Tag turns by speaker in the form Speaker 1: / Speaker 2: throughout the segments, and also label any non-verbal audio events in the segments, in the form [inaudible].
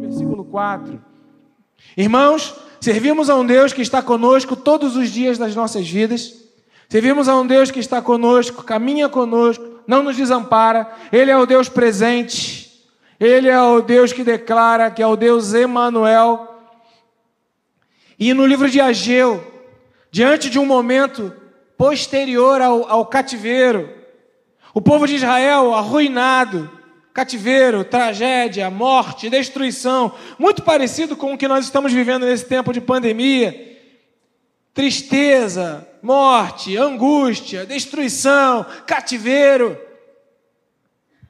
Speaker 1: Versículo 4. Irmãos, servimos a um Deus que está conosco todos os dias das nossas vidas. Servimos a um Deus que está conosco, caminha conosco, não nos desampara. Ele é o Deus presente. Ele é o Deus que declara que é o Deus Emanuel. E no livro de Ageu, diante de um momento posterior ao, ao cativeiro, o povo de Israel arruinado, cativeiro, tragédia, morte, destruição, muito parecido com o que nós estamos vivendo nesse tempo de pandemia. Tristeza, morte, angústia, destruição, cativeiro.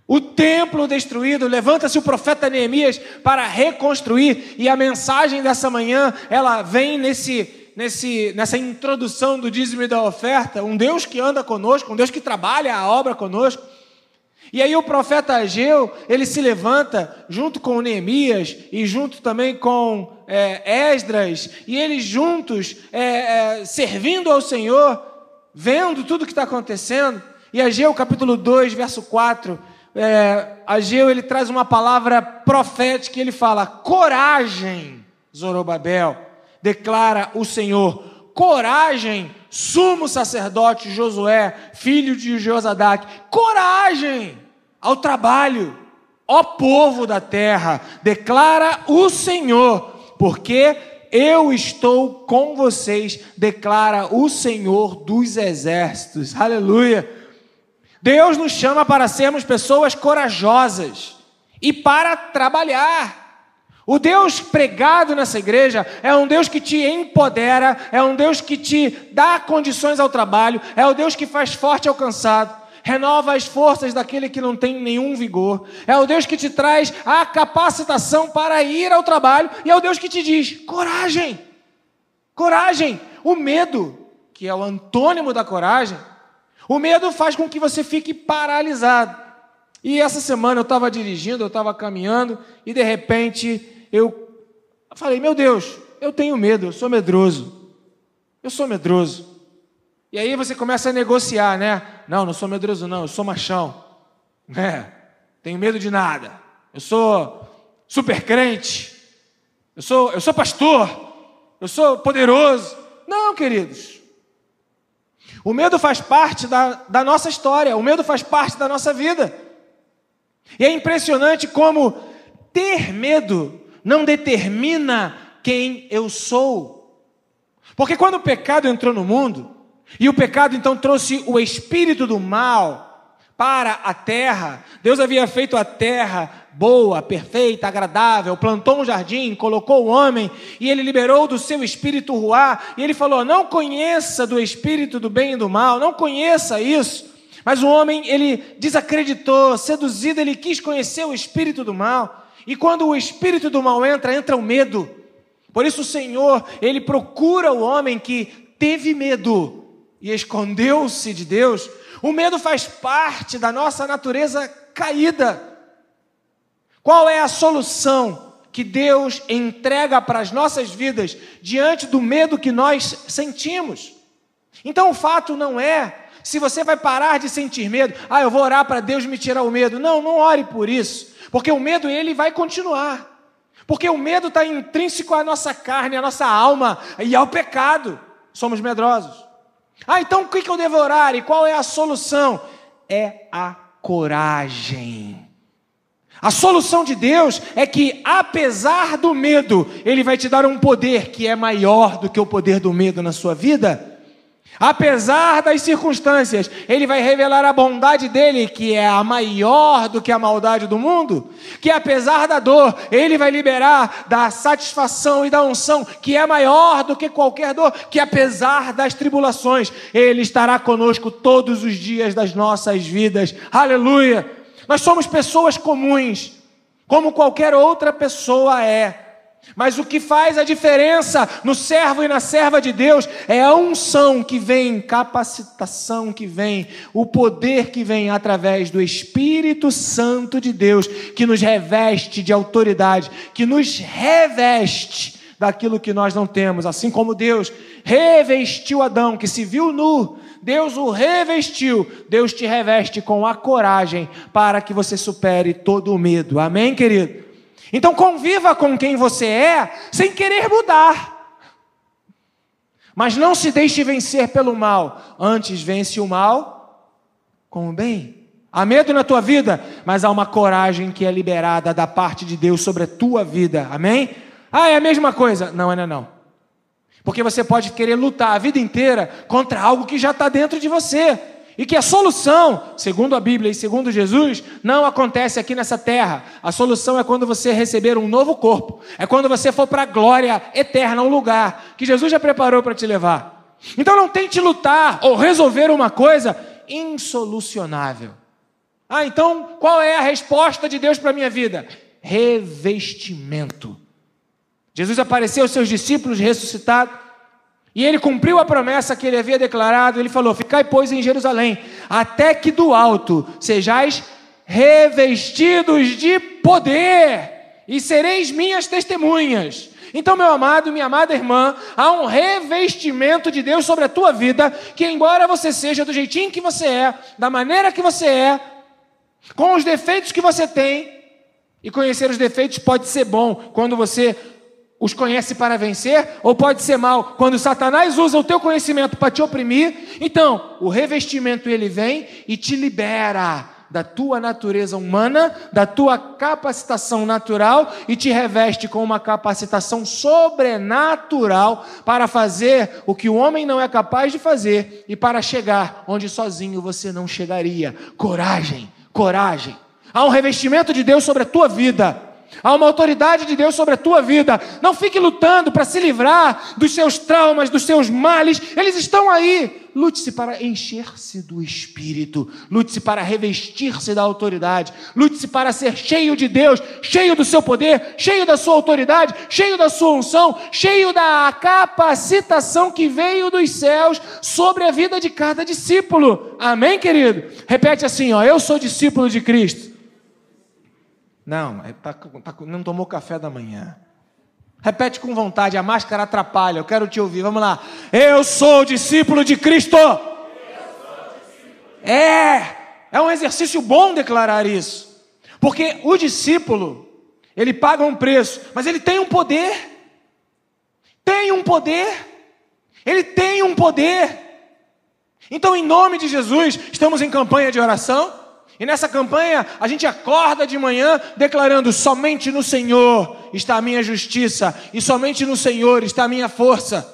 Speaker 1: O templo destruído, levanta-se o profeta Neemias para reconstruir, e a mensagem dessa manhã, ela vem nesse nesse, nessa introdução do dízimo e da oferta, um Deus que anda conosco, um Deus que trabalha a obra conosco. E aí o profeta Ageu, ele se levanta junto com Neemias e junto também com é, Esdras, e eles juntos é, é, servindo ao Senhor, vendo tudo o que está acontecendo. E Ageu, capítulo 2, verso 4, é, Ageu ele traz uma palavra profética, ele fala: coragem, Zorobabel declara o Senhor. Coragem, sumo sacerdote Josué, filho de Josadac, coragem ao trabalho, ó povo da terra, declara o Senhor, porque eu estou com vocês, declara o Senhor dos exércitos. Aleluia. Deus nos chama para sermos pessoas corajosas e para trabalhar. O Deus pregado nessa igreja é um Deus que te empodera, é um Deus que te dá condições ao trabalho, é o Deus que faz forte ao cansado, renova as forças daquele que não tem nenhum vigor, é o Deus que te traz a capacitação para ir ao trabalho, e é o Deus que te diz: coragem, coragem. O medo, que é o antônimo da coragem, o medo faz com que você fique paralisado. E essa semana eu estava dirigindo, eu estava caminhando, e de repente eu falei: Meu Deus, eu tenho medo, eu sou medroso. Eu sou medroso. E aí você começa a negociar, né? Não, não sou medroso, não, eu sou machão. [laughs] É, tenho medo de nada. Eu sou super crente. Eu sou, eu sou pastor. Eu sou poderoso. Não, queridos. O medo faz parte da, da nossa história, o medo faz parte da nossa vida. E é impressionante como ter medo não determina quem eu sou. Porque quando o pecado entrou no mundo, e o pecado então trouxe o espírito do mal para a terra, Deus havia feito a terra boa, perfeita, agradável, plantou um jardim, colocou o homem, e ele liberou do seu espírito ruá, e ele falou: Não conheça do espírito do bem e do mal, não conheça isso. Mas o homem, ele desacreditou, seduzido, ele quis conhecer o espírito do mal. E quando o espírito do mal entra, entra o medo. Por isso o Senhor, ele procura o homem que teve medo e escondeu-se de Deus. O medo faz parte da nossa natureza caída. Qual é a solução que Deus entrega para as nossas vidas diante do medo que nós sentimos? Então o fato não é se você vai parar de sentir medo, ah, eu vou orar para Deus me tirar o medo. Não, não ore por isso. Porque o medo ele vai continuar. Porque o medo está intrínseco à nossa carne, à nossa alma e ao pecado. Somos medrosos. Ah, então o que eu devo orar? E qual é a solução? É a coragem. A solução de Deus é que, apesar do medo, Ele vai te dar um poder que é maior do que o poder do medo na sua vida. Apesar das circunstâncias, ele vai revelar a bondade dele, que é a maior do que a maldade do mundo. Que apesar da dor, ele vai liberar da satisfação e da unção, que é maior do que qualquer dor. Que apesar das tribulações, ele estará conosco todos os dias das nossas vidas. Aleluia! Nós somos pessoas comuns, como qualquer outra pessoa é. Mas o que faz a diferença no servo e na serva de Deus é a unção que vem, capacitação que vem, o poder que vem através do Espírito Santo de Deus, que nos reveste de autoridade, que nos reveste daquilo que nós não temos, assim como Deus revestiu Adão, que se viu nu, Deus o revestiu, Deus te reveste com a coragem para que você supere todo o medo. Amém, querido? Então conviva com quem você é sem querer mudar. Mas não se deixe vencer pelo mal, antes vence o mal com o bem. Há medo na tua vida, mas há uma coragem que é liberada da parte de Deus sobre a tua vida. Amém? Ah, é a mesma coisa. Não, ainda não. Porque você pode querer lutar a vida inteira contra algo que já está dentro de você. E que a solução, segundo a Bíblia e segundo Jesus, não acontece aqui nessa terra. A solução é quando você receber um novo corpo. É quando você for para a glória eterna, um lugar que Jesus já preparou para te levar. Então não tente lutar ou resolver uma coisa insolucionável. Ah, então qual é a resposta de Deus para a minha vida? Revestimento. Jesus apareceu aos seus discípulos ressuscitado, e ele cumpriu a promessa que ele havia declarado. Ele falou: Ficai, pois, em Jerusalém, até que do alto sejais revestidos de poder, e sereis minhas testemunhas. Então, meu amado, minha amada irmã, há um revestimento de Deus sobre a tua vida, que embora você seja do jeitinho que você é, da maneira que você é, com os defeitos que você tem, e conhecer os defeitos pode ser bom quando você os conhece para vencer, ou pode ser mal quando Satanás usa o teu conhecimento para te oprimir. Então, o revestimento ele vem e te libera da tua natureza humana, da tua capacitação natural e te reveste com uma capacitação sobrenatural para fazer o que o homem não é capaz de fazer e para chegar onde sozinho você não chegaria. Coragem, coragem. Há um revestimento de Deus sobre a tua vida. Há uma autoridade de Deus sobre a tua vida. Não fique lutando para se livrar dos seus traumas, dos seus males. Eles estão aí. Lute-se para encher-se do Espírito. Lute-se para revestir-se da autoridade. Lute-se para ser cheio de Deus, cheio do seu poder, cheio da sua autoridade, cheio da sua unção, cheio da capacitação que veio dos céus sobre a vida de cada discípulo. Amém, querido? Repete assim, ó. Eu sou discípulo de Cristo. Não, é, tá, tá, não tomou café da manhã. Repete com vontade, a máscara atrapalha, eu quero te ouvir. Vamos lá. Eu sou discípulo de Cristo. É, é um exercício bom declarar isso. Porque o discípulo, ele paga um preço, mas ele tem um poder. Tem um poder. Ele tem um poder. Então, em nome de Jesus, estamos em campanha de oração. E nessa campanha a gente acorda de manhã declarando: somente no Senhor está a minha justiça, e somente no Senhor está a minha força.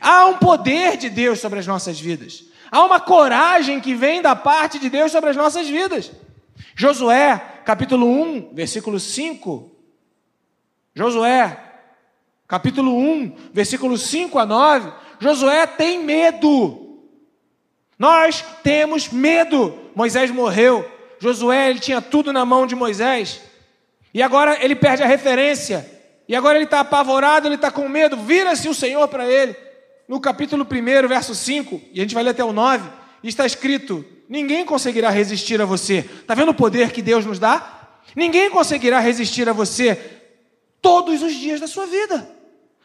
Speaker 1: Há um poder de Deus sobre as nossas vidas, há uma coragem que vem da parte de Deus sobre as nossas vidas. Josué, capítulo 1, versículo 5. Josué, capítulo 1, versículo 5 a 9. Josué tem medo. Nós temos medo. Moisés morreu, Josué ele tinha tudo na mão de Moisés. E agora ele perde a referência. E agora ele está apavorado, ele está com medo. Vira-se o Senhor para ele. No capítulo 1, verso 5, e a gente vai ler até o 9, está escrito: Ninguém conseguirá resistir a você. Está vendo o poder que Deus nos dá? Ninguém conseguirá resistir a você todos os dias da sua vida.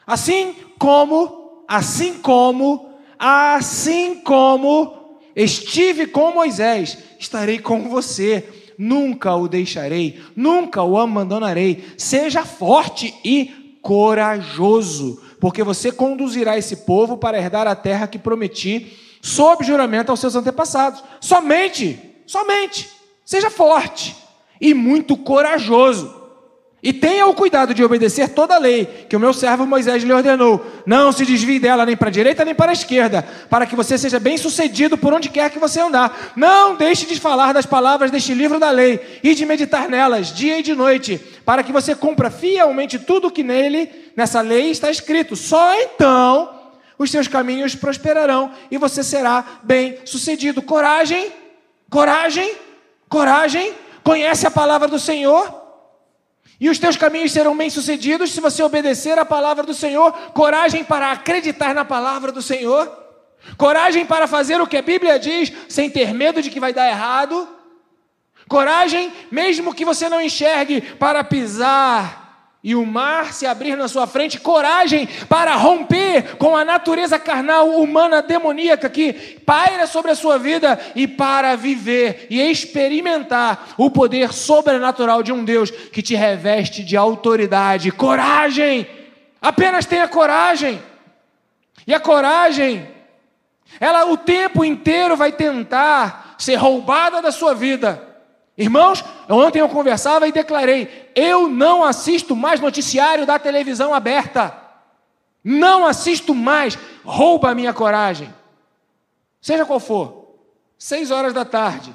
Speaker 1: Assim como, assim como, assim como estive com Moisés estarei com você, nunca o deixarei, nunca o abandonarei. Seja forte e corajoso, porque você conduzirá esse povo para herdar a terra que prometi, sob juramento aos seus antepassados. Somente, somente, seja forte e muito corajoso. E tenha o cuidado de obedecer toda a lei que o meu servo Moisés lhe ordenou. Não se desvie dela nem para a direita nem para a esquerda, para que você seja bem sucedido por onde quer que você andar. Não deixe de falar das palavras deste livro da lei e de meditar nelas dia e de noite, para que você cumpra fielmente tudo o que nele, nessa lei, está escrito. Só então os seus caminhos prosperarão e você será bem sucedido. Coragem, coragem, coragem. Conhece a palavra do Senhor? E os teus caminhos serão bem-sucedidos se você obedecer à palavra do Senhor, coragem para acreditar na palavra do Senhor, coragem para fazer o que a Bíblia diz, sem ter medo de que vai dar errado, coragem, mesmo que você não enxergue, para pisar e o mar se abrir na sua frente, coragem para romper com a natureza carnal humana demoníaca que paira sobre a sua vida e para viver e experimentar o poder sobrenatural de um Deus que te reveste de autoridade. Coragem! Apenas tenha coragem. E a coragem, ela o tempo inteiro vai tentar ser roubada da sua vida Irmãos, ontem eu conversava e declarei: eu não assisto mais noticiário da televisão aberta. Não assisto mais. Rouba a minha coragem. Seja qual for. Seis horas da tarde.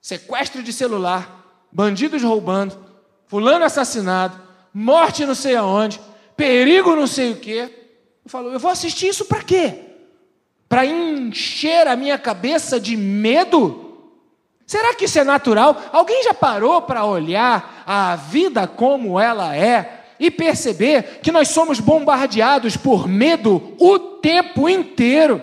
Speaker 1: Sequestro de celular. Bandidos roubando. Fulano assassinado. Morte não sei aonde. Perigo não sei o quê. Eu falo, eu vou assistir isso para quê? Para encher a minha cabeça de medo? Será que isso é natural? Alguém já parou para olhar a vida como ela é e perceber que nós somos bombardeados por medo o tempo inteiro?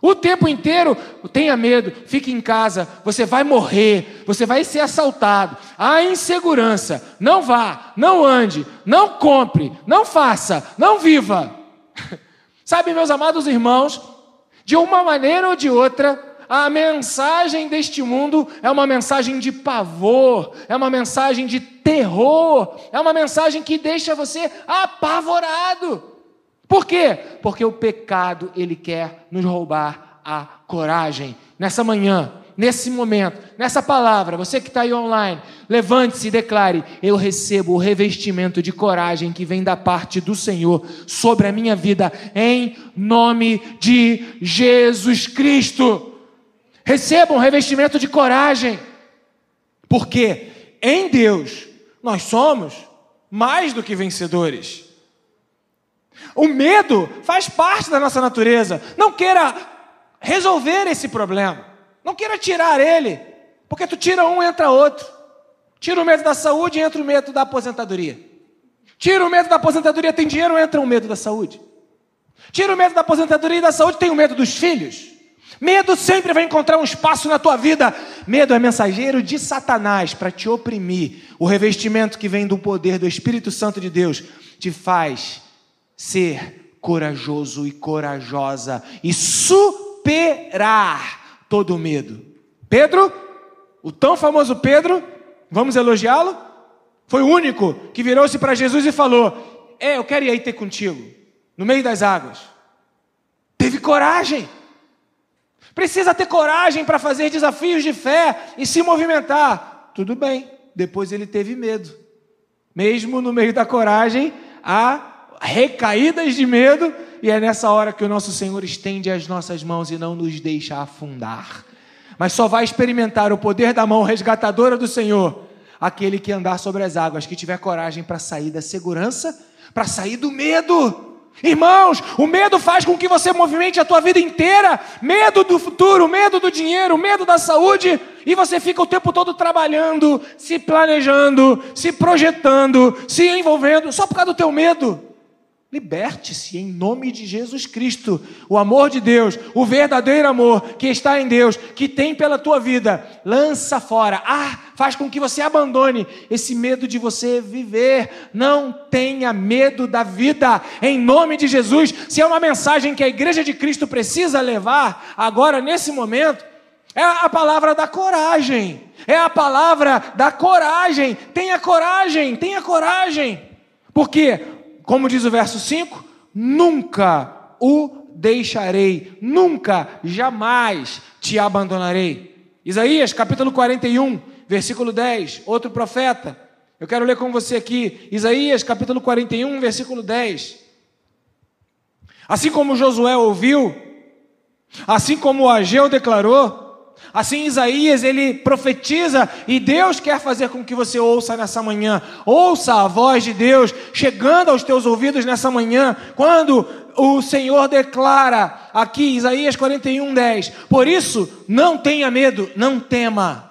Speaker 1: O tempo inteiro, tenha medo, fique em casa, você vai morrer, você vai ser assaltado. Há insegurança, não vá, não ande, não compre, não faça, não viva. [laughs] Sabe, meus amados irmãos, de uma maneira ou de outra, a mensagem deste mundo é uma mensagem de pavor, é uma mensagem de terror, é uma mensagem que deixa você apavorado. Por quê? Porque o pecado, ele quer nos roubar a coragem. Nessa manhã, nesse momento, nessa palavra, você que está aí online, levante-se e declare: Eu recebo o revestimento de coragem que vem da parte do Senhor sobre a minha vida, em nome de Jesus Cristo. Recebam revestimento de coragem, porque em Deus nós somos mais do que vencedores. O medo faz parte da nossa natureza. Não queira resolver esse problema. Não queira tirar ele, porque tu tira um entra outro. Tira o medo da saúde, entra o medo da aposentadoria. Tira o medo da aposentadoria, tem dinheiro, entra o medo da saúde. Tira o medo da aposentadoria e da saúde, tem o medo dos filhos. Medo sempre vai encontrar um espaço na tua vida. Medo é mensageiro de Satanás para te oprimir. O revestimento que vem do poder do Espírito Santo de Deus te faz ser corajoso e corajosa e superar todo o medo. Pedro, o tão famoso Pedro, vamos elogiá-lo? Foi o único que virou-se para Jesus e falou: É, eu quero ir aí ter contigo, no meio das águas. Teve coragem. Precisa ter coragem para fazer desafios de fé e se movimentar. Tudo bem. Depois ele teve medo. Mesmo no meio da coragem, há recaídas de medo, e é nessa hora que o nosso Senhor estende as nossas mãos e não nos deixa afundar. Mas só vai experimentar o poder da mão resgatadora do Senhor aquele que andar sobre as águas, que tiver coragem para sair da segurança, para sair do medo. Irmãos, o medo faz com que você movimente a tua vida inteira, medo do futuro, medo do dinheiro, medo da saúde, e você fica o tempo todo trabalhando, se planejando, se projetando, se envolvendo, só por causa do teu medo. Liberte-se em nome de Jesus Cristo. O amor de Deus, o verdadeiro amor que está em Deus, que tem pela tua vida, lança fora. Ah, faz com que você abandone esse medo de você viver. Não tenha medo da vida, em nome de Jesus. Se é uma mensagem que a igreja de Cristo precisa levar agora, nesse momento, é a palavra da coragem. É a palavra da coragem. Tenha coragem, tenha coragem. Porque como diz o verso 5, nunca o deixarei, nunca, jamais te abandonarei. Isaías capítulo 41, versículo 10, outro profeta. Eu quero ler com você aqui, Isaías capítulo 41, versículo 10. Assim como Josué ouviu, assim como Ageu declarou, Assim Isaías ele profetiza e Deus quer fazer com que você ouça nessa manhã. Ouça a voz de Deus chegando aos teus ouvidos nessa manhã, quando o Senhor declara aqui Isaías 41:10. Por isso, não tenha medo, não tema,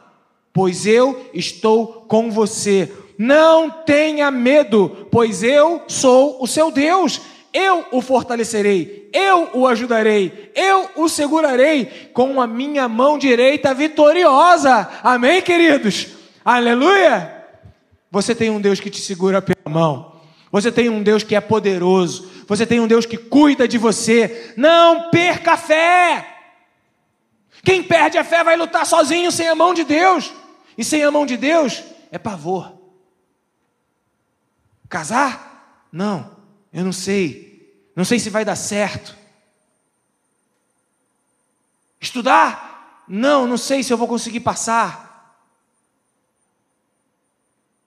Speaker 1: pois eu estou com você. Não tenha medo, pois eu sou o seu Deus eu o fortalecerei, eu o ajudarei, eu o segurarei com a minha mão direita vitoriosa. Amém, queridos? Aleluia! Você tem um Deus que te segura pela mão. Você tem um Deus que é poderoso. Você tem um Deus que cuida de você. Não perca a fé. Quem perde a fé vai lutar sozinho sem a mão de Deus. E sem a mão de Deus é pavor. Casar? Não, eu não sei. Não sei se vai dar certo. Estudar? Não, não sei se eu vou conseguir passar.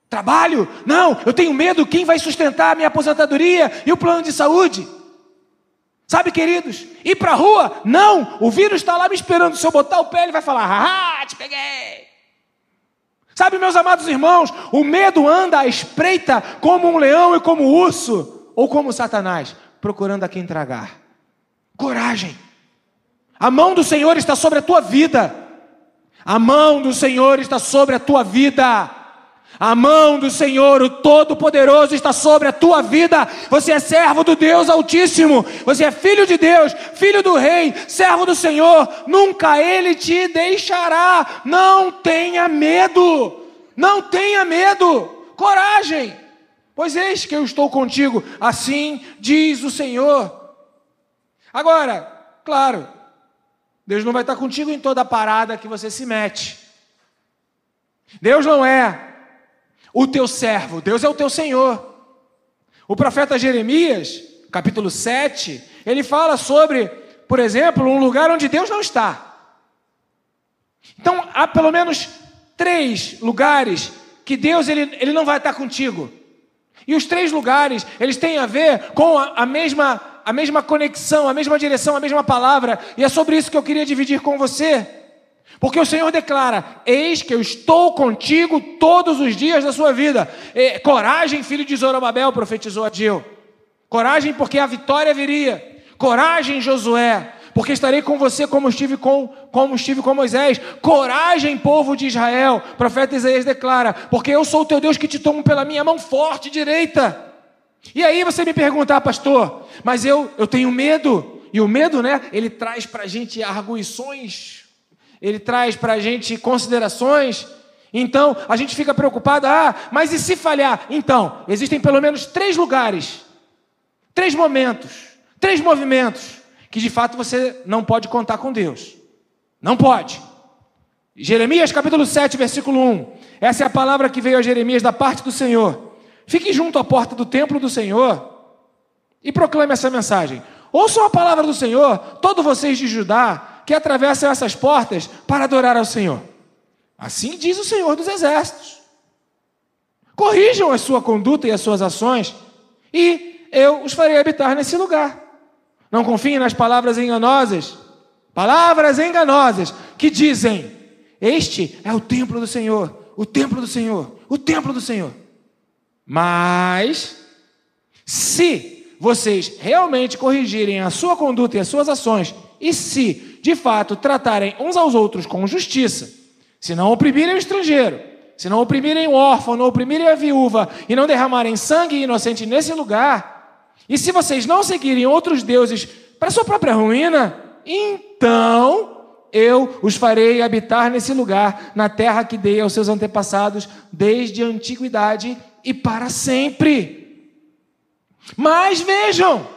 Speaker 1: Trabalho? Não, eu tenho medo. Quem vai sustentar a minha aposentadoria e o plano de saúde? Sabe, queridos, ir para a rua? Não, o vírus está lá me esperando. Se eu botar o pé, ele vai falar: ah, te peguei. Sabe, meus amados irmãos, o medo anda à espreita como um leão e como um urso, ou como Satanás, procurando a quem tragar. Coragem. A mão do Senhor está sobre a tua vida. A mão do Senhor está sobre a tua vida. A mão do Senhor, o Todo-Poderoso, está sobre a tua vida. Você é servo do Deus Altíssimo. Você é filho de Deus, filho do Rei, servo do Senhor. Nunca Ele te deixará. Não tenha medo. Não tenha medo. Coragem. Pois eis que eu estou contigo. Assim diz o Senhor. Agora, claro, Deus não vai estar contigo em toda parada que você se mete. Deus não é o teu servo, Deus é o teu Senhor. O profeta Jeremias, capítulo 7, ele fala sobre, por exemplo, um lugar onde Deus não está. Então, há pelo menos três lugares que Deus ele, ele não vai estar contigo. E os três lugares, eles têm a ver com a, a mesma a mesma conexão, a mesma direção, a mesma palavra, e é sobre isso que eu queria dividir com você. Porque o Senhor declara: Eis que eu estou contigo todos os dias da sua vida. E, coragem, filho de Zorobabel, profetizou Ageu. Coragem, porque a vitória viria. Coragem, Josué, porque estarei com você como estive com, como estive com Moisés. Coragem, povo de Israel. O profeta Isaías declara: Porque eu sou o teu Deus que te tomo pela minha mão forte direita. E aí você me pergunta, ah, pastor, mas eu, eu tenho medo. E o medo, né? Ele traz para a gente arguições ele traz para a gente considerações. Então, a gente fica preocupado, ah, mas e se falhar? Então, existem pelo menos três lugares, três momentos, três movimentos, que de fato você não pode contar com Deus. Não pode. Jeremias capítulo 7, versículo 1. Essa é a palavra que veio a Jeremias da parte do Senhor. Fique junto à porta do templo do Senhor e proclame essa mensagem. Ouçam a palavra do Senhor, todos vocês de Judá, que atravessam essas portas para adorar ao Senhor. Assim diz o Senhor dos Exércitos. Corrijam a sua conduta e as suas ações, e eu os farei habitar nesse lugar. Não confiem nas palavras enganosas, palavras enganosas que dizem: Este é o templo do Senhor, o templo do Senhor, o templo do Senhor. Mas, se vocês realmente corrigirem a sua conduta e as suas ações, e se de fato, tratarem uns aos outros com justiça, se não oprimirem o estrangeiro, se não oprimirem o órfão, não oprimirem a viúva e não derramarem sangue inocente nesse lugar, e se vocês não seguirem outros deuses para sua própria ruína, então eu os farei habitar nesse lugar, na terra que dei aos seus antepassados desde a antiguidade e para sempre. Mas vejam,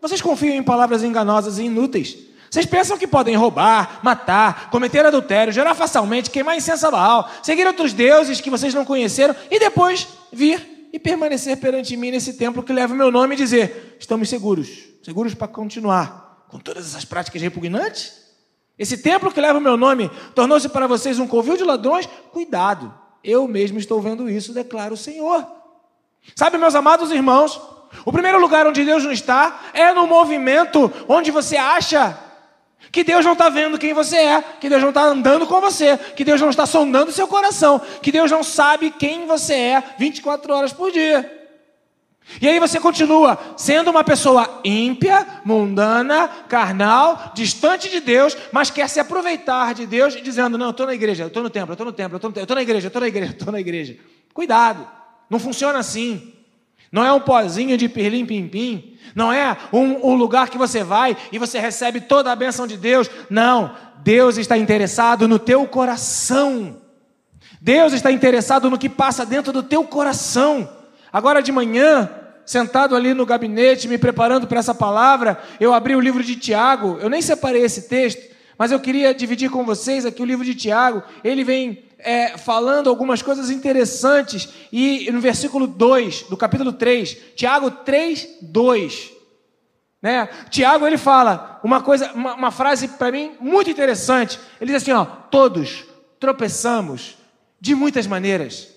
Speaker 1: vocês confiam em palavras enganosas e inúteis. Vocês pensam que podem roubar, matar, cometer adultério, gerar facialmente, queimar incenso a Baal, seguir outros deuses que vocês não conheceram e depois vir e permanecer perante mim nesse templo que leva o meu nome e dizer: estamos seguros, seguros para continuar com todas essas práticas repugnantes? Esse templo que leva o meu nome tornou-se para vocês um covil de ladrões? Cuidado, eu mesmo estou vendo isso, declara o Senhor. Sabe, meus amados irmãos, o primeiro lugar onde Deus não está é no movimento onde você acha que Deus não está vendo quem você é, que Deus não está andando com você, que Deus não está sondando seu coração, que Deus não sabe quem você é 24 horas por dia. E aí você continua sendo uma pessoa ímpia, mundana, carnal, distante de Deus, mas quer se aproveitar de Deus dizendo: Não, eu estou na igreja, eu estou no templo, eu estou no templo, eu estou na igreja, eu estou na igreja, eu estou na igreja. Cuidado, não funciona assim. Não é um pozinho de pirlim-pim-pim. Não é um, um, lugar que você vai e você recebe toda a bênção de Deus. Não. Deus está interessado no teu coração. Deus está interessado no que passa dentro do teu coração. Agora de manhã, sentado ali no gabinete, me preparando para essa palavra, eu abri o livro de Tiago. Eu nem separei esse texto, mas eu queria dividir com vocês aqui o livro de Tiago. Ele vem é, falando algumas coisas interessantes. E no versículo 2 do capítulo 3, Tiago 3, 2. Né? Tiago ele fala uma coisa, uma, uma frase para mim muito interessante. Ele diz assim: ó, todos tropeçamos de muitas maneiras.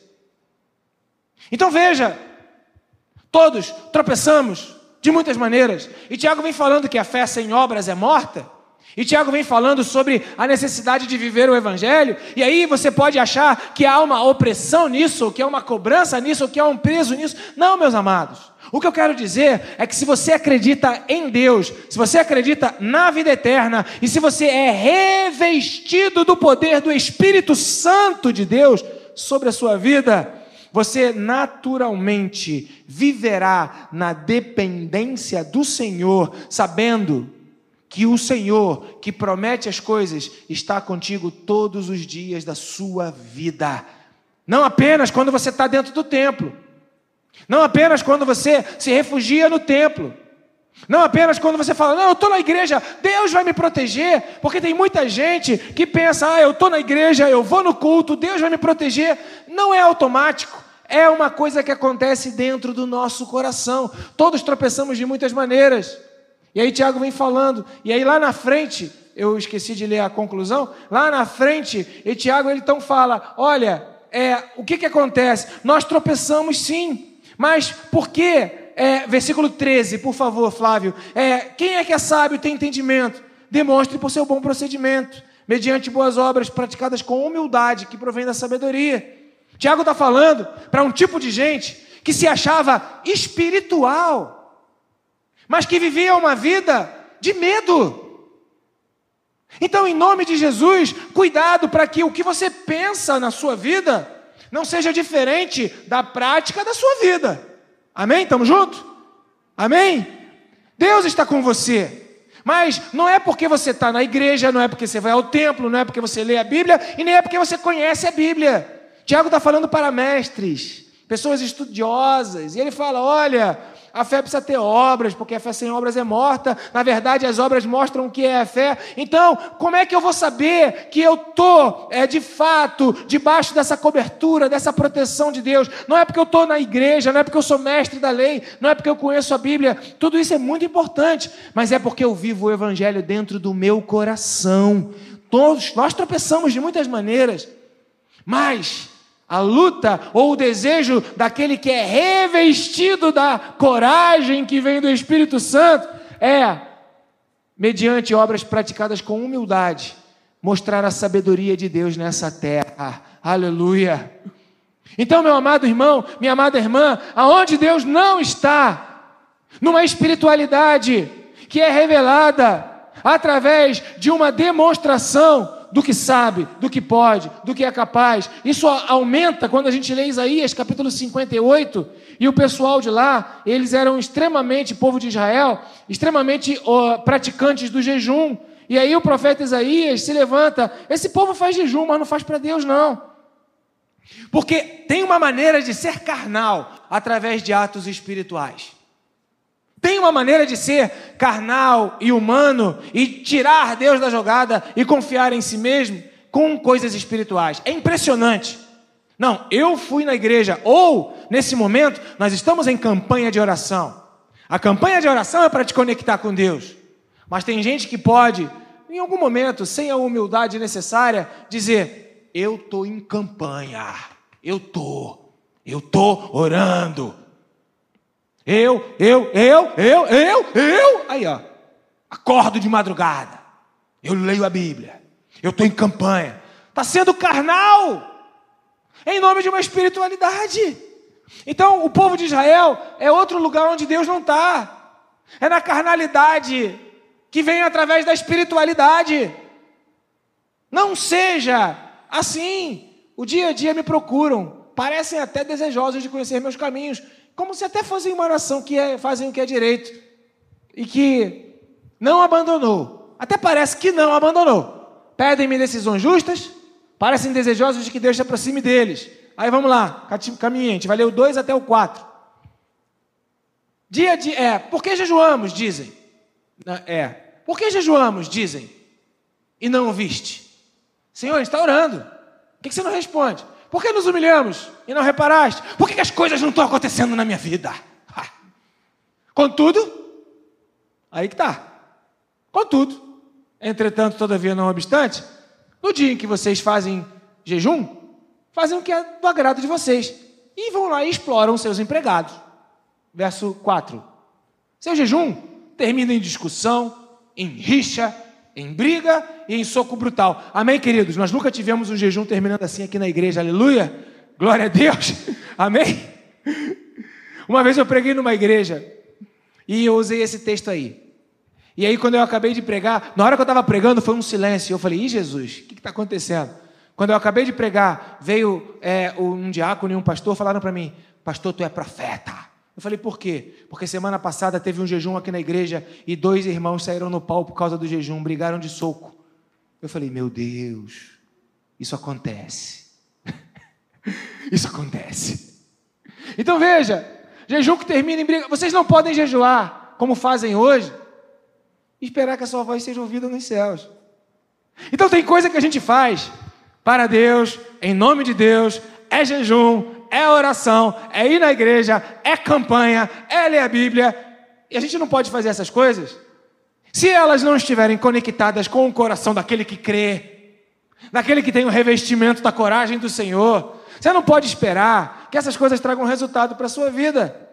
Speaker 1: Então veja, todos tropeçamos de muitas maneiras. E Tiago vem falando que a fé sem obras é morta. E Tiago vem falando sobre a necessidade de viver o Evangelho, e aí você pode achar que há uma opressão nisso, que há uma cobrança nisso, que há um peso nisso. Não, meus amados. O que eu quero dizer é que se você acredita em Deus, se você acredita na vida eterna, e se você é revestido do poder do Espírito Santo de Deus sobre a sua vida, você naturalmente viverá na dependência do Senhor, sabendo que o Senhor, que promete as coisas, está contigo todos os dias da sua vida. Não apenas quando você está dentro do templo, não apenas quando você se refugia no templo, não apenas quando você fala, não, eu estou na igreja, Deus vai me proteger, porque tem muita gente que pensa, ah, eu estou na igreja, eu vou no culto, Deus vai me proteger. Não é automático, é uma coisa que acontece dentro do nosso coração. Todos tropeçamos de muitas maneiras. E aí Tiago vem falando, e aí lá na frente, eu esqueci de ler a conclusão, lá na frente, e Tiago ele então fala: olha, é, o que, que acontece? Nós tropeçamos sim, mas por quê? É, versículo 13, por favor, Flávio. É, quem é que é sábio e tem entendimento? Demonstre por seu bom procedimento, mediante boas obras praticadas com humildade, que provém da sabedoria. Tiago está falando para um tipo de gente que se achava espiritual mas que vivia uma vida de medo. Então, em nome de Jesus, cuidado para que o que você pensa na sua vida não seja diferente da prática da sua vida. Amém? Estamos juntos? Amém? Deus está com você. Mas não é porque você está na igreja, não é porque você vai ao templo, não é porque você lê a Bíblia e nem é porque você conhece a Bíblia. Tiago está falando para mestres, pessoas estudiosas, e ele fala: olha, a fé precisa ter obras, porque a fé sem obras é morta. Na verdade, as obras mostram o que é a fé. Então, como é que eu vou saber que eu estou, é, de fato, debaixo dessa cobertura, dessa proteção de Deus? Não é porque eu estou na igreja, não é porque eu sou mestre da lei, não é porque eu conheço a Bíblia. Tudo isso é muito importante, mas é porque eu vivo o Evangelho dentro do meu coração. Todos nós tropeçamos de muitas maneiras, mas a luta ou o desejo daquele que é revestido da coragem que vem do Espírito Santo é, mediante obras praticadas com humildade, mostrar a sabedoria de Deus nessa terra. Aleluia. Então, meu amado irmão, minha amada irmã, aonde Deus não está, numa espiritualidade que é revelada através de uma demonstração do que sabe, do que pode, do que é capaz. Isso aumenta quando a gente lê Isaías capítulo 58, e o pessoal de lá, eles eram extremamente, povo de Israel, extremamente praticantes do jejum. E aí o profeta Isaías se levanta, esse povo faz jejum, mas não faz para Deus não. Porque tem uma maneira de ser carnal através de atos espirituais. Tem uma maneira de ser carnal e humano e tirar Deus da jogada e confiar em si mesmo com coisas espirituais. É impressionante. Não, eu fui na igreja, ou nesse momento nós estamos em campanha de oração. A campanha de oração é para te conectar com Deus. Mas tem gente que pode, em algum momento, sem a humildade necessária, dizer: Eu estou em campanha, eu estou, eu estou orando, eu, eu, eu, eu, eu, eu. Aí, ó. Acordo de madrugada. Eu leio a Bíblia. Eu estou em campanha. Está sendo carnal. Em nome de uma espiritualidade. Então, o povo de Israel é outro lugar onde Deus não está. É na carnalidade que vem através da espiritualidade. Não seja assim. O dia a dia me procuram. Parecem até desejosos de conhecer meus caminhos como se até fossem uma nação que é, fazem o que é direito e que não abandonou. Até parece que não abandonou. Pedem-me decisões justas, parecem desejosos de que Deus se aproxime deles. Aí vamos lá, caminhe, a gente vai ler o 2 até o 4. Dia de. É, por que jejuamos? Dizem. É, por que jejuamos? Dizem. E não o viste. Senhor, está orando. Por que você não responde? Por que nos humilhamos e não reparaste? Por que as coisas não estão acontecendo na minha vida? Contudo, aí que está. Contudo, entretanto, todavia, não obstante, no dia em que vocês fazem jejum, fazem o que é do agrado de vocês e vão lá e exploram seus empregados. Verso 4. Seu jejum termina em discussão, em rixa, em briga e em soco brutal. Amém, queridos? Nós nunca tivemos um jejum terminando assim aqui na igreja, aleluia? Glória a Deus, [laughs] amém? Uma vez eu preguei numa igreja e eu usei esse texto aí. E aí, quando eu acabei de pregar, na hora que eu estava pregando, foi um silêncio. Eu falei, Ih, Jesus, o que está acontecendo? Quando eu acabei de pregar, veio é, um diácono e um pastor, falaram para mim, pastor, tu é profeta. Eu falei, por quê? Porque semana passada teve um jejum aqui na igreja e dois irmãos saíram no pau por causa do jejum, brigaram de soco. Eu falei, meu Deus, isso acontece. [laughs] isso acontece. Então veja, jejum que termina em briga. Vocês não podem jejuar como fazem hoje e esperar que a sua voz seja ouvida nos céus. Então tem coisa que a gente faz para Deus, em nome de Deus, é jejum, é oração, é ir na igreja, é campanha, é ler a Bíblia. E a gente não pode fazer essas coisas se elas não estiverem conectadas com o coração daquele que crê, daquele que tem o revestimento da coragem do Senhor. Você não pode esperar que essas coisas tragam resultado para a sua vida.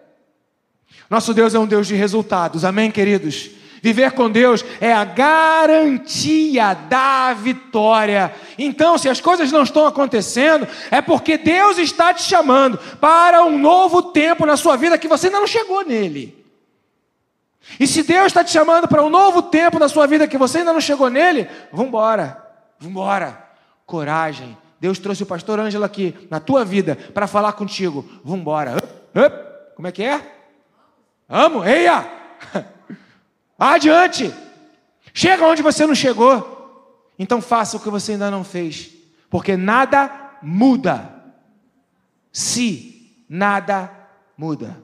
Speaker 1: Nosso Deus é um Deus de resultados, amém, queridos? Viver com Deus é a garantia da vitória. Então, se as coisas não estão acontecendo, é porque Deus está te chamando para um novo tempo na sua vida que você ainda não chegou nele. E se Deus está te chamando para um novo tempo na sua vida que você ainda não chegou nele, vambora, vambora. Coragem. Deus trouxe o pastor Ângelo aqui na tua vida para falar contigo. Vambora. Como é que é? Amo, eia! [laughs] Adiante! Chega onde você não chegou. Então faça o que você ainda não fez. Porque nada muda. Se nada muda.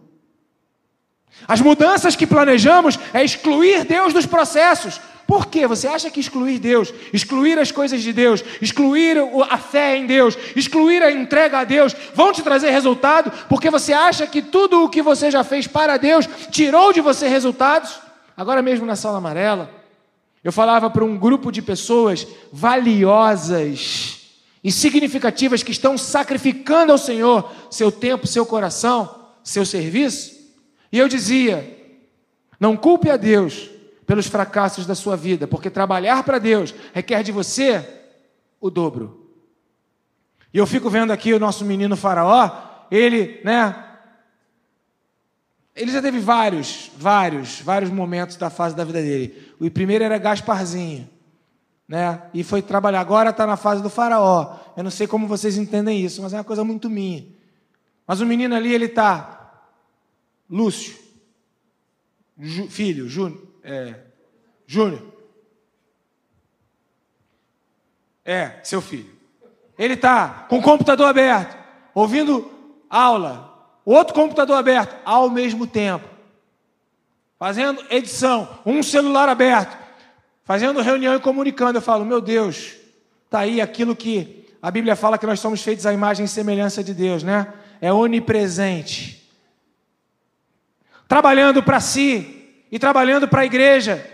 Speaker 1: As mudanças que planejamos é excluir Deus dos processos. Por quê? Você acha que excluir Deus, excluir as coisas de Deus, excluir a fé em Deus, excluir a entrega a Deus, vão te trazer resultado? Porque você acha que tudo o que você já fez para Deus tirou de você resultados? Agora mesmo na sala amarela, eu falava para um grupo de pessoas valiosas e significativas que estão sacrificando ao Senhor seu tempo, seu coração, seu serviço, e eu dizia: não culpe a Deus pelos fracassos da sua vida, porque trabalhar para Deus requer de você o dobro. E eu fico vendo aqui o nosso menino Faraó, ele, né, ele já teve vários, vários, vários momentos da fase da vida dele. O primeiro era Gasparzinho, né? E foi trabalhar. Agora está na fase do faraó. Eu não sei como vocês entendem isso, mas é uma coisa muito minha. Mas o menino ali, ele está Lúcio, Ju, filho, Júnior, é, Júnior. É, seu filho. Ele está com o computador aberto, ouvindo aula, outro computador aberto ao mesmo tempo, fazendo edição, um celular aberto, fazendo reunião e comunicando. Eu falo, meu Deus, está aí aquilo que a Bíblia fala que nós somos feitos à imagem e semelhança de Deus, né? É onipresente. Trabalhando para si e trabalhando para a igreja.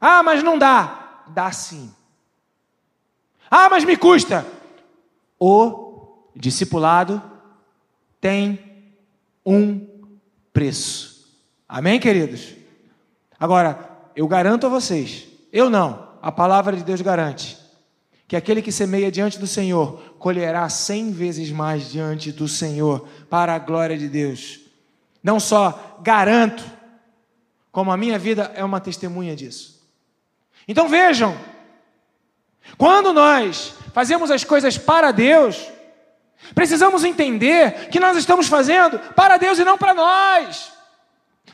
Speaker 1: Ah, mas não dá. Dá sim. Ah, mas me custa. O discipulado tem um preço. Amém, queridos? Agora, eu garanto a vocês, eu não, a palavra de Deus garante, que aquele que semeia diante do Senhor colherá cem vezes mais diante do Senhor, para a glória de Deus. Não só garanto, como a minha vida é uma testemunha disso. Então vejam, quando nós fazemos as coisas para Deus, Precisamos entender que nós estamos fazendo para Deus e não para nós.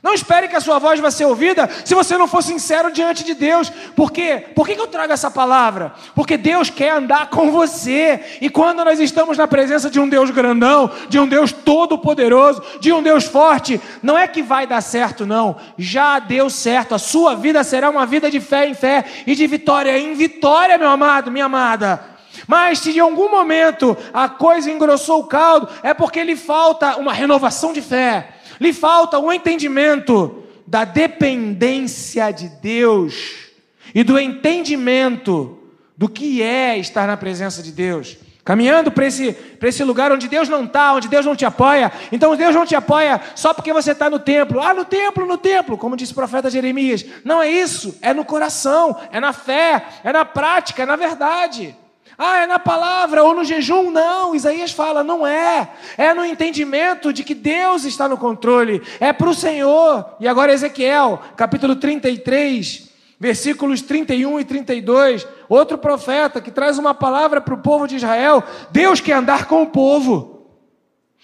Speaker 1: Não espere que a sua voz vai ser ouvida se você não for sincero diante de Deus. Por quê? Por que eu trago essa palavra? Porque Deus quer andar com você. E quando nós estamos na presença de um Deus grandão, de um Deus todo-poderoso, de um Deus forte, não é que vai dar certo, não. Já deu certo. A sua vida será uma vida de fé em fé e de vitória em vitória, meu amado, minha amada. Mas se de algum momento a coisa engrossou o caldo, é porque lhe falta uma renovação de fé lhe falta o entendimento da dependência de Deus e do entendimento do que é estar na presença de Deus. Caminhando para esse, esse lugar onde Deus não está, onde Deus não te apoia. Então Deus não te apoia só porque você está no templo. Ah, no templo, no templo, como disse o profeta Jeremias. Não é isso, é no coração, é na fé, é na prática, é na verdade. Ah, é na palavra ou no jejum? Não, Isaías fala, não é. É no entendimento de que Deus está no controle, é para o Senhor. E agora, Ezequiel, capítulo 33, versículos 31 e 32, outro profeta que traz uma palavra para o povo de Israel: Deus quer andar com o povo.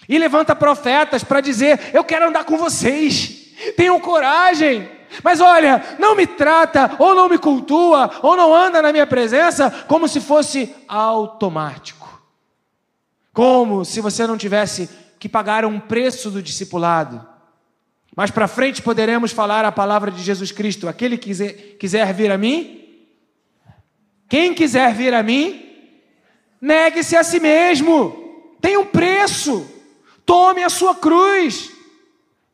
Speaker 1: E levanta profetas para dizer: Eu quero andar com vocês. Tenham coragem. Mas olha, não me trata, ou não me cultua, ou não anda na minha presença como se fosse automático. Como se você não tivesse que pagar um preço do discipulado. Mas para frente poderemos falar a palavra de Jesus Cristo: aquele que quiser, quiser vir a mim, quem quiser vir a mim, negue-se a si mesmo, tem um preço, tome a sua cruz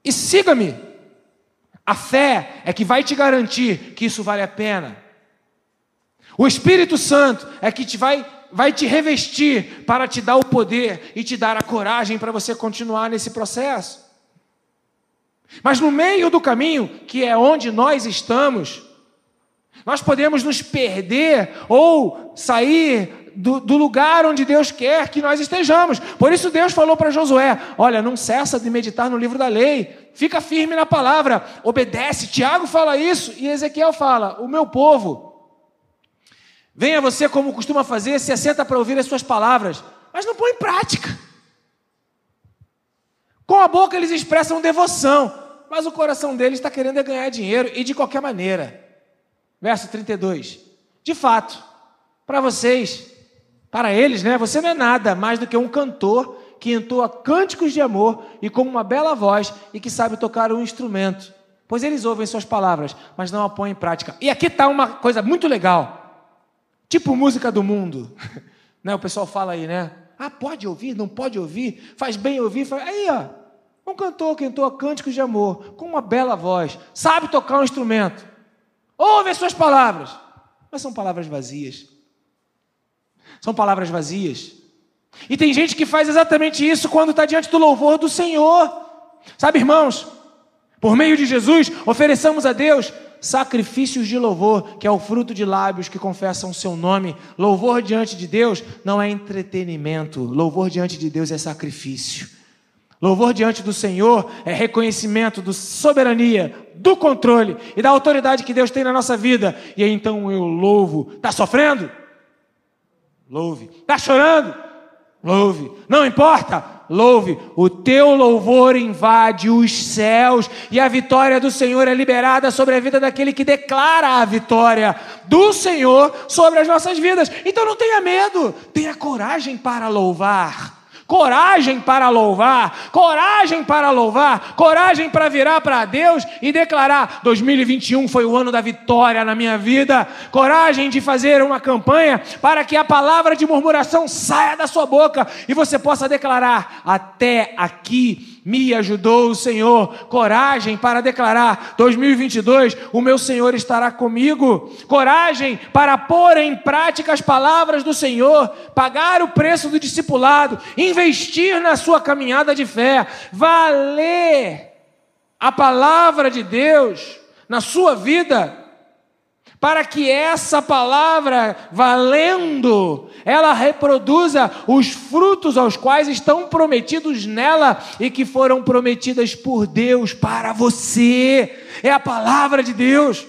Speaker 1: e siga-me. A fé é que vai te garantir que isso vale a pena. O Espírito Santo é que te vai, vai te revestir para te dar o poder e te dar a coragem para você continuar nesse processo. Mas no meio do caminho, que é onde nós estamos, nós podemos nos perder ou sair do, do, lugar onde Deus quer que nós estejamos. Por isso Deus falou para Josué: Olha, não cessa de meditar no livro da lei, fica firme na palavra, obedece. Tiago fala isso e Ezequiel fala: O meu povo, venha você como costuma fazer, se assenta para ouvir as suas palavras, mas não põe em prática. Com a boca eles expressam devoção, mas o coração deles está querendo é ganhar dinheiro e de qualquer maneira. Verso 32. De fato, para vocês, para eles, né, você não é nada mais do que um cantor que entoa cânticos de amor e com uma bela voz e que sabe tocar um instrumento. Pois eles ouvem suas palavras, mas não a põem em prática. E aqui está uma coisa muito legal. Tipo música do mundo. [laughs] né, o pessoal fala aí, né? Ah, pode ouvir, não pode ouvir, faz bem ouvir. Faz... Aí, ó, um cantor que entoa cânticos de amor, com uma bela voz, sabe tocar um instrumento, ouve as suas palavras, mas são palavras vazias. São palavras vazias. E tem gente que faz exatamente isso quando está diante do louvor do Senhor. Sabe, irmãos, por meio de Jesus, ofereçamos a Deus sacrifícios de louvor, que é o fruto de lábios que confessam o seu nome. Louvor diante de Deus não é entretenimento, louvor diante de Deus é sacrifício. Louvor diante do Senhor é reconhecimento da soberania, do controle e da autoridade que Deus tem na nossa vida. E então eu louvo. Está sofrendo? Louve. Está chorando? Louve. Não importa? Louve. O teu louvor invade os céus e a vitória do Senhor é liberada sobre a vida daquele que declara a vitória do Senhor sobre as nossas vidas. Então não tenha medo, tenha coragem para louvar coragem para louvar, coragem para louvar, coragem para virar para Deus e declarar: 2021 foi o ano da vitória na minha vida, coragem de fazer uma campanha para que a palavra de murmuração saia da sua boca e você possa declarar: até aqui me ajudou o Senhor. Coragem para declarar: 2022, o meu Senhor estará comigo. Coragem para pôr em prática as palavras do Senhor, pagar o preço do discipulado, investir na sua caminhada de fé, valer a palavra de Deus na sua vida para que essa palavra, valendo, ela reproduza os frutos aos quais estão prometidos nela e que foram prometidas por Deus para você. É a palavra de Deus.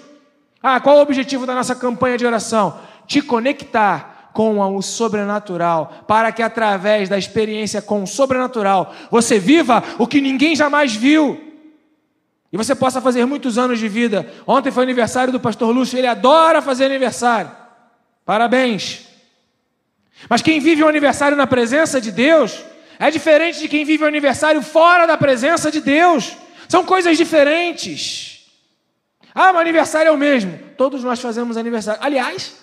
Speaker 1: Ah, qual o objetivo da nossa campanha de oração? Te conectar com o sobrenatural, para que através da experiência com o sobrenatural você viva o que ninguém jamais viu. E você possa fazer muitos anos de vida. Ontem foi aniversário do pastor Lúcio, ele adora fazer aniversário. Parabéns. Mas quem vive o aniversário na presença de Deus é diferente de quem vive o aniversário fora da presença de Deus. São coisas diferentes. Ah, mas aniversário é o mesmo. Todos nós fazemos aniversário. Aliás,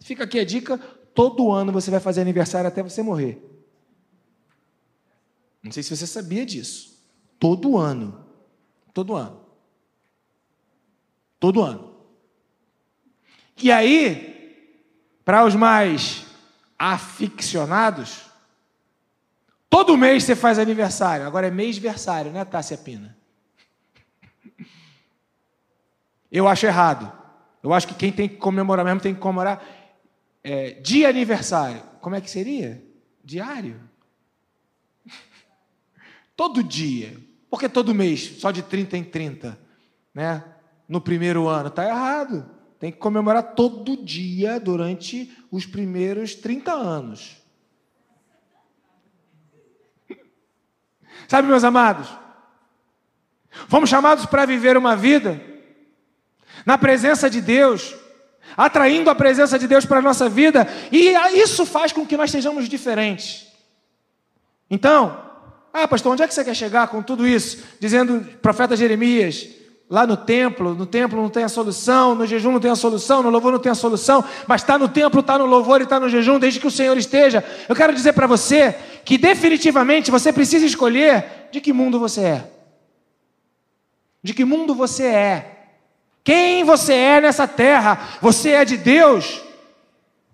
Speaker 1: fica aqui a dica: todo ano você vai fazer aniversário até você morrer. Não sei se você sabia disso. Todo ano. Todo ano. Todo ano. E aí, para os mais aficionados, todo mês você faz aniversário. Agora é mêsversário, né, Tássia Pina? Eu acho errado. Eu acho que quem tem que comemorar mesmo tem que comemorar é, dia aniversário. Como é que seria? Diário? [laughs] Todo dia. Por que todo mês, só de 30 em 30? Né? No primeiro ano. Está errado. Tem que comemorar todo dia durante os primeiros 30 anos. Sabe, meus amados? Fomos chamados para viver uma vida na presença de Deus, atraindo a presença de Deus para a nossa vida, e isso faz com que nós sejamos diferentes. Então, ah, pastor, onde é que você quer chegar com tudo isso? Dizendo, profeta Jeremias, lá no templo, no templo não tem a solução, no jejum não tem a solução, no louvor não tem a solução, mas está no templo, está no louvor e está no jejum, desde que o Senhor esteja. Eu quero dizer para você que definitivamente você precisa escolher de que mundo você é. De que mundo você é. Quem você é nessa terra? Você é de Deus?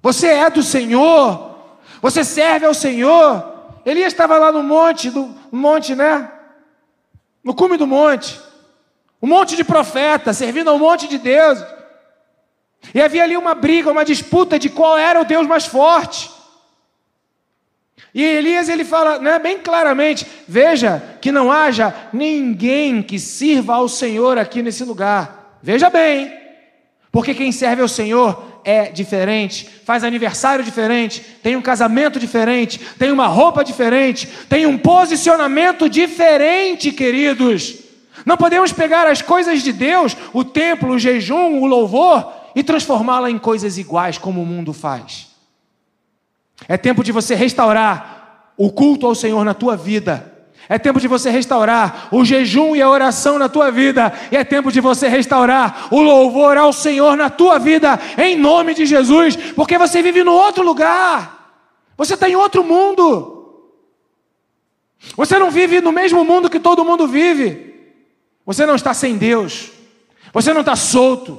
Speaker 1: Você é do Senhor? Você serve ao Senhor? Elias estava lá no monte, do monte, né? No cume do monte. Um monte de profetas servindo a um monte de deuses. E havia ali uma briga, uma disputa de qual era o Deus mais forte. E Elias ele fala né, bem claramente: veja que não haja ninguém que sirva ao Senhor aqui nesse lugar. Veja bem, porque quem serve ao Senhor é diferente, faz aniversário diferente, tem um casamento diferente, tem uma roupa diferente, tem um posicionamento diferente, queridos. Não podemos pegar as coisas de Deus, o templo, o jejum, o louvor, e transformá-la em coisas iguais como o mundo faz. É tempo de você restaurar o culto ao Senhor na tua vida é tempo de você restaurar o jejum e a oração na tua vida. E é tempo de você restaurar o louvor ao Senhor na tua vida, em nome de Jesus, porque você vive no outro lugar. Você está em outro mundo. Você não vive no mesmo mundo que todo mundo vive. Você não está sem Deus. Você não está solto.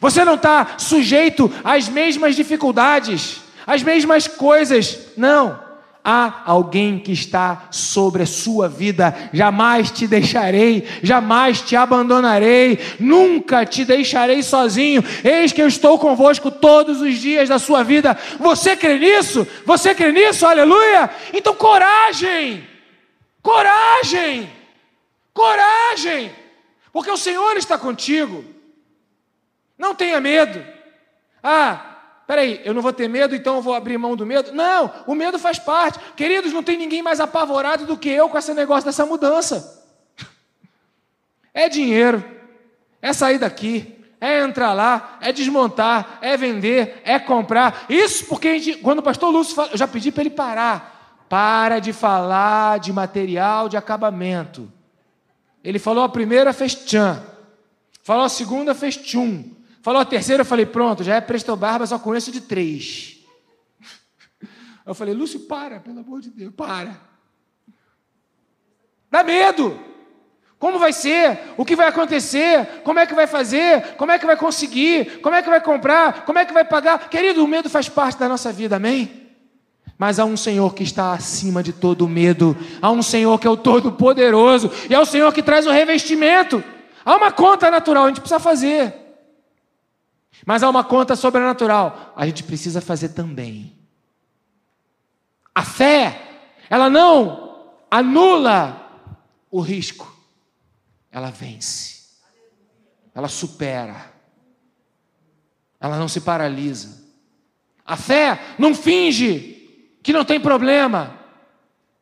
Speaker 1: Você não está sujeito às mesmas dificuldades, às mesmas coisas. Não há alguém que está sobre a sua vida. Jamais te deixarei, jamais te abandonarei, nunca te deixarei sozinho. Eis que eu estou convosco todos os dias da sua vida. Você crê nisso? Você crê nisso? Aleluia! Então, coragem! Coragem! Coragem! Porque o Senhor está contigo. Não tenha medo. Ah, Peraí, eu não vou ter medo, então eu vou abrir mão do medo? Não, o medo faz parte. Queridos, não tem ninguém mais apavorado do que eu com esse negócio dessa mudança. [laughs] É dinheiro, é sair daqui, é entrar lá, é desmontar, é vender, é comprar. Isso porque gente, quando o pastor Lúcio fala, eu já pedi para ele parar. Para de falar de material de acabamento. Ele falou a primeira, fez tchan. Falou a segunda, fez tchum. Falou a terceira, eu falei, pronto, já é Presto Barba, só conheço de três. Eu falei, Lúcio, para, pelo amor de Deus, para. Dá medo. Como vai ser? O que vai acontecer? Como é que vai fazer? Como é que vai conseguir? Como é que vai comprar? Como é que vai pagar? Querido, o medo faz parte da nossa vida, amém? Mas há um Senhor que está acima de todo medo, há um Senhor que é o Todo-Poderoso, e é o Senhor que traz o revestimento. Há uma conta natural, a gente precisa fazer. Mas há uma conta sobrenatural. A gente precisa fazer também. A fé, ela não anula o risco. Ela vence. Ela supera. Ela não se paralisa. A fé não finge que não tem problema.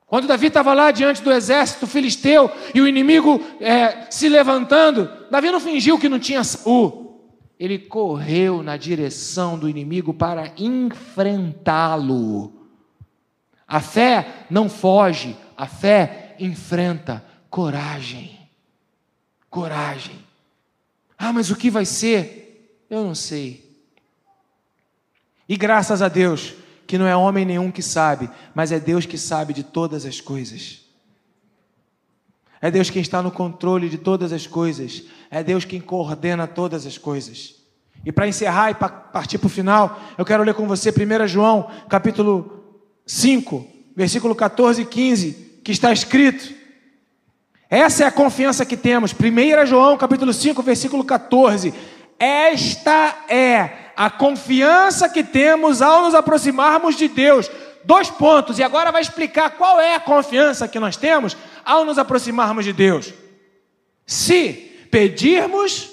Speaker 1: Quando Davi estava lá diante do exército filisteu e o inimigo é, se levantando, Davi não fingiu que não tinha Saul. Ele correu na direção do inimigo para enfrentá-lo. A fé não foge, a fé enfrenta. Coragem. Coragem. Ah, mas o que vai ser? Eu não sei. E graças a Deus, que não é homem nenhum que sabe, mas é Deus que sabe de todas as coisas. É Deus quem está no controle de todas as coisas. É Deus quem coordena todas as coisas. E para encerrar e para partir para o final, eu quero ler com você 1 João, capítulo 5, versículo 14 e 15, que está escrito. Essa é a confiança que temos. 1 João, capítulo 5, versículo 14. Esta é a confiança que temos ao nos aproximarmos de Deus. Dois pontos, e agora vai explicar qual é a confiança que nós temos ao nos aproximarmos de Deus. Se pedirmos,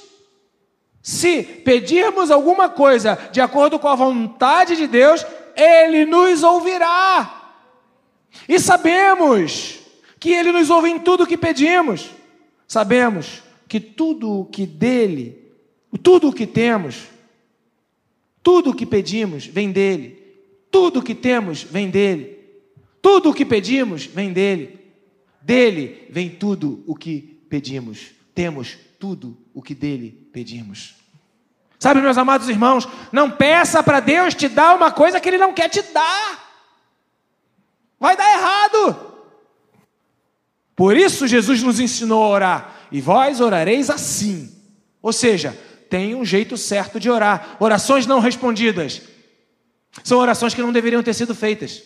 Speaker 1: se pedirmos alguma coisa de acordo com a vontade de Deus, Ele nos ouvirá. E sabemos que Ele nos ouve em tudo o que pedimos. Sabemos que tudo o que dele, tudo o que temos, tudo o que pedimos vem dele. Tudo o que temos vem dele. Tudo o que pedimos vem dele. Dele vem tudo o que pedimos. Temos tudo o que dele pedimos. Sabe, meus amados irmãos, não peça para Deus te dar uma coisa que Ele não quer te dar. Vai dar errado. Por isso Jesus nos ensinou a orar. E vós orareis assim. Ou seja, tem um jeito certo de orar. Orações não respondidas são orações que não deveriam ter sido feitas.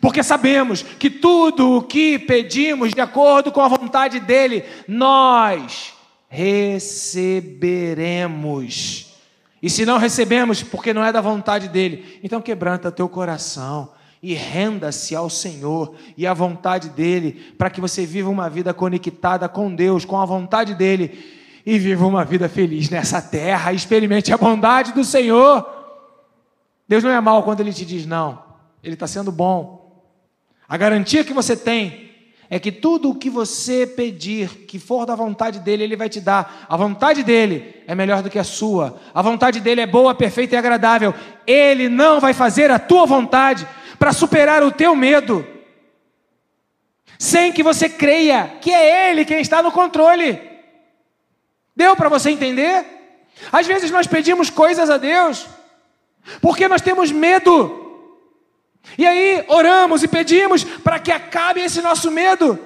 Speaker 1: Porque sabemos que tudo o que pedimos de acordo com a vontade dele, nós receberemos. E se não recebemos, porque não é da vontade dele, então quebranta teu coração e renda-se ao Senhor e à vontade dele, para que você viva uma vida conectada com Deus, com a vontade dele e viva uma vida feliz nessa terra, experimente a bondade do Senhor. Deus não é mal quando Ele te diz não, Ele está sendo bom. A garantia que você tem é que tudo o que você pedir, que for da vontade dele, ele vai te dar. A vontade dele é melhor do que a sua. A vontade dele é boa, perfeita e agradável. Ele não vai fazer a tua vontade para superar o teu medo, sem que você creia que é ele quem está no controle. Deu para você entender? Às vezes nós pedimos coisas a Deus porque nós temos medo. E aí oramos e pedimos para que acabe esse nosso medo.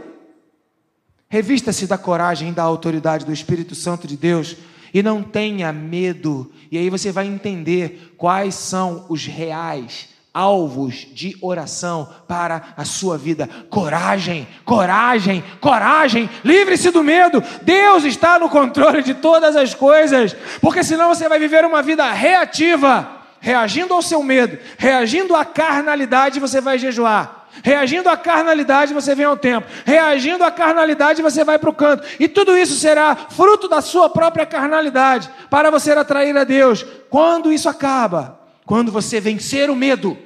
Speaker 1: Revista-se da coragem e da autoridade do Espírito Santo de Deus e não tenha medo. E aí você vai entender quais são os reais alvos de oração para a sua vida. Coragem, coragem, coragem. Livre-se do medo. Deus está no controle de todas as coisas, porque senão você vai viver uma vida reativa, reagindo ao seu medo, reagindo à carnalidade, você vai jejuar. Reagindo à carnalidade, você vem ao templo. Reagindo à carnalidade, você vai para o canto. E tudo isso será fruto da sua própria carnalidade, para você atrair a Deus. Quando isso acaba, quando você vencer o medo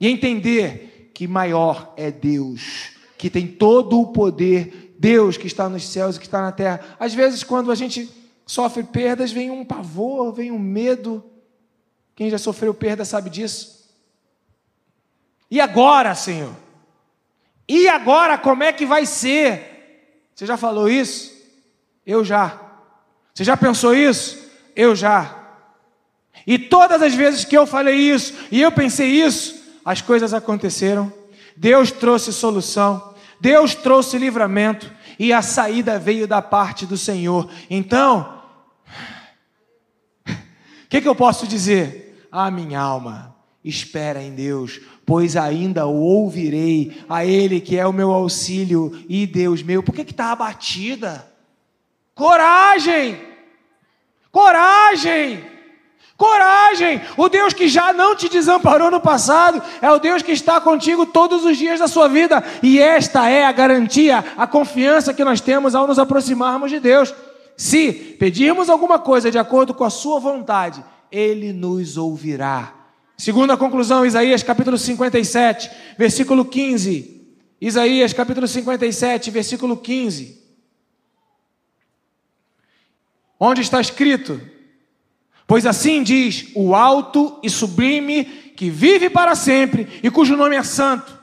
Speaker 1: e entender que maior é Deus, que tem todo o poder, Deus que está nos céus e que está na terra. Às vezes, quando a gente sofre perdas, vem um pavor, vem um medo. Quem já sofreu perda sabe disso. E agora, Senhor? E agora, como é que vai ser? Você já falou isso? Eu já. Você já pensou isso? Eu já. E todas as vezes que eu falei isso e eu pensei isso, as coisas aconteceram, Deus trouxe solução, Deus trouxe livramento e a saída veio da parte do Senhor. Então, o que, que eu posso dizer? Ah, minha alma, espera em Deus, pois ainda o ouvirei, a Ele que é o meu auxílio e Deus meu. Por que está abatida? Coragem! Coragem! Coragem! O Deus que já não te desamparou no passado é o Deus que está contigo todos os dias da sua vida. E esta é a garantia, a confiança que nós temos ao nos aproximarmos de Deus. Se pedirmos alguma coisa de acordo com a Sua vontade, Ele nos ouvirá. Segunda conclusão, Isaías capítulo 57, versículo 15. Isaías capítulo 57, versículo 15. Onde está escrito? Pois assim diz o alto e sublime, que vive para sempre e cujo nome é santo.